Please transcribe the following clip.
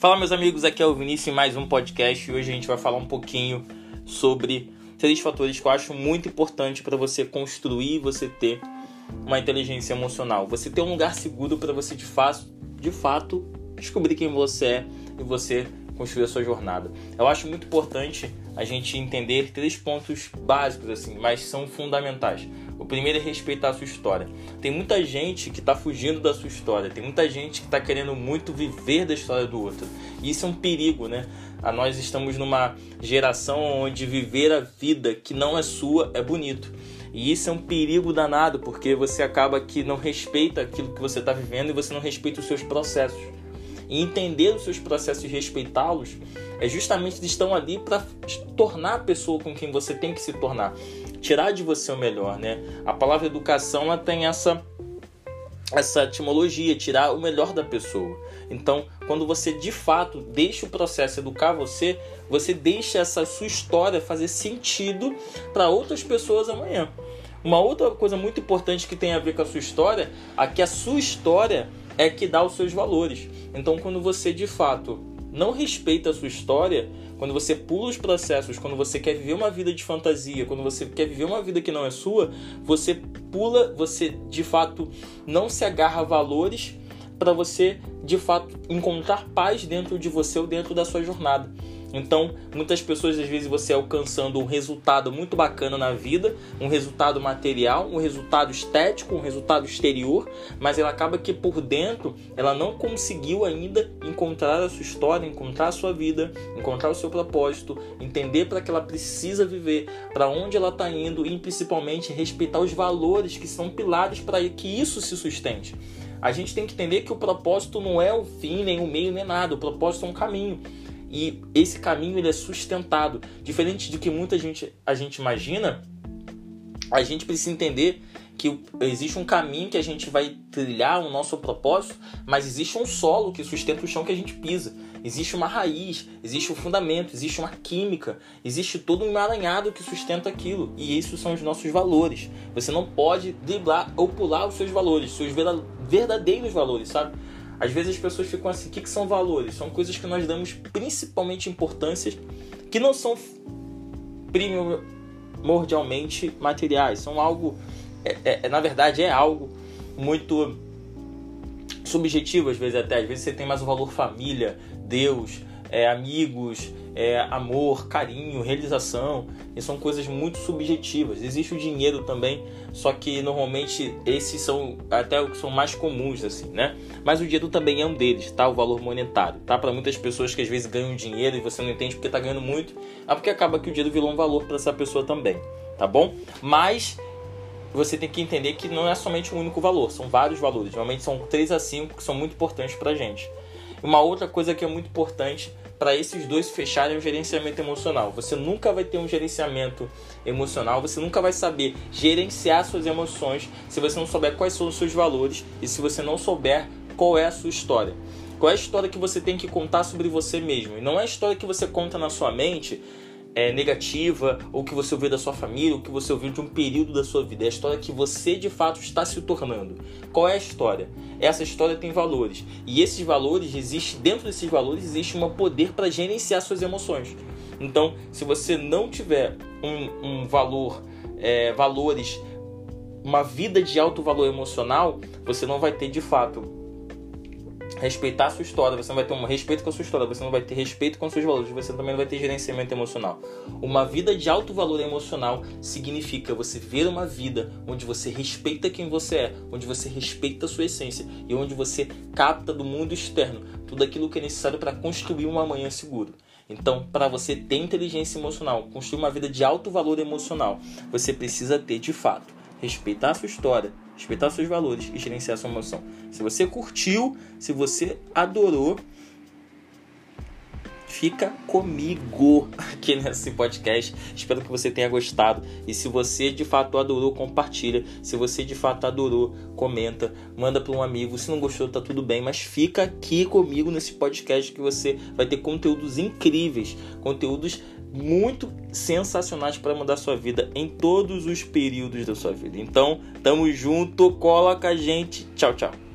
Fala, meus amigos, aqui é o Vinícius em mais um podcast e hoje a gente vai falar um pouquinho sobre três fatores que eu acho muito importante para você construir, você ter uma inteligência emocional, você ter um lugar seguro para você de fato, de fato descobrir quem você é e você construir a sua jornada. Eu acho muito importante a gente entender três pontos básicos assim, mas são fundamentais. O primeiro é respeitar a sua história. Tem muita gente que está fugindo da sua história, tem muita gente que está querendo muito viver da história do outro. E isso é um perigo, né? A nós estamos numa geração onde viver a vida que não é sua é bonito. E isso é um perigo danado, porque você acaba que não respeita aquilo que você está vivendo e você não respeita os seus processos. E entender os seus processos e respeitá-los é justamente estão ali para tornar a pessoa com quem você tem que se tornar, tirar de você o melhor, né? A palavra educação ela tem essa essa etimologia, tirar o melhor da pessoa. Então, quando você de fato deixa o processo educar você, você deixa essa sua história fazer sentido para outras pessoas amanhã. Uma outra coisa muito importante que tem a ver com a sua história é que a sua história é que dá os seus valores. Então, quando você de fato não respeita a sua história, quando você pula os processos, quando você quer viver uma vida de fantasia, quando você quer viver uma vida que não é sua, você pula, você de fato não se agarra a valores para você de fato encontrar paz dentro de você ou dentro da sua jornada. Então, muitas pessoas às vezes você alcançando um resultado muito bacana na vida, um resultado material, um resultado estético, um resultado exterior, mas ela acaba que por dentro ela não conseguiu ainda encontrar a sua história, encontrar a sua vida, encontrar o seu propósito, entender para que ela precisa viver, para onde ela está indo e principalmente respeitar os valores que são pilares para que isso se sustente. A gente tem que entender que o propósito não é o fim, nem o meio, nem nada. O propósito é um caminho e esse caminho ele é sustentado. Diferente do que muita gente a gente imagina, a gente precisa entender que existe um caminho que a gente vai trilhar o nosso propósito, mas existe um solo que sustenta o chão que a gente pisa. Existe uma raiz, existe um fundamento, existe uma química, existe todo um emaranhado que sustenta aquilo. E esses são os nossos valores. Você não pode driblar ou pular os seus valores, seus verdadeiros valores, sabe? Às vezes as pessoas ficam assim: o que, que são valores? São coisas que nós damos principalmente importâncias que não são primordialmente materiais, são algo, é, é, é, na verdade, é algo muito subjetivo às vezes até. Às vezes você tem mais o valor família, Deus, é, amigos, é, amor, carinho, realização. E são coisas muito subjetivas. Existe o dinheiro também, só que normalmente esses são até o que são mais comuns, assim, né? Mas o dinheiro também é um deles, tá? O valor monetário, tá? Para muitas pessoas que às vezes ganham dinheiro e você não entende porque tá ganhando muito, é porque acaba que o dinheiro virou um valor para essa pessoa também, tá bom? Mas você tem que entender que não é somente um único valor, são vários valores. Normalmente são 3 a 5 que são muito importantes pra gente. Uma outra coisa que é muito importante para esses dois fecharem o gerenciamento emocional. Você nunca vai ter um gerenciamento emocional, você nunca vai saber gerenciar suas emoções se você não souber quais são os seus valores e se você não souber qual é a sua história. Qual é a história que você tem que contar sobre você mesmo? E não é a história que você conta na sua mente é, negativa, ou que você ouviu da sua família, ou que você ouviu de um período da sua vida. É a história que você de fato está se tornando. Qual é a história? Essa história tem valores. E esses valores, existe dentro desses valores, existe um poder para gerenciar suas emoções. Então, se você não tiver um, um valor, é, valores, uma vida de alto valor emocional, você não vai ter de fato respeitar a sua história, você não vai ter um respeito com a sua história, você não vai ter respeito com seus valores, você também não vai ter gerenciamento emocional. Uma vida de alto valor emocional significa você ver uma vida onde você respeita quem você é, onde você respeita a sua essência e onde você capta do mundo externo tudo aquilo que é necessário para construir um amanhã seguro. Então, para você ter inteligência emocional, construir uma vida de alto valor emocional, você precisa ter de fato respeitar a sua história, respeitar seus valores e gerenciar sua emoção. Se você curtiu, se você adorou, fica comigo aqui nesse podcast. Espero que você tenha gostado. E se você de fato adorou, compartilha. Se você de fato adorou, comenta, manda para um amigo. Se não gostou, tá tudo bem, mas fica aqui comigo nesse podcast que você vai ter conteúdos incríveis, conteúdos muito sensacionais para mudar sua vida em todos os períodos da sua vida. Então, tamo junto, cola com a gente. Tchau, tchau.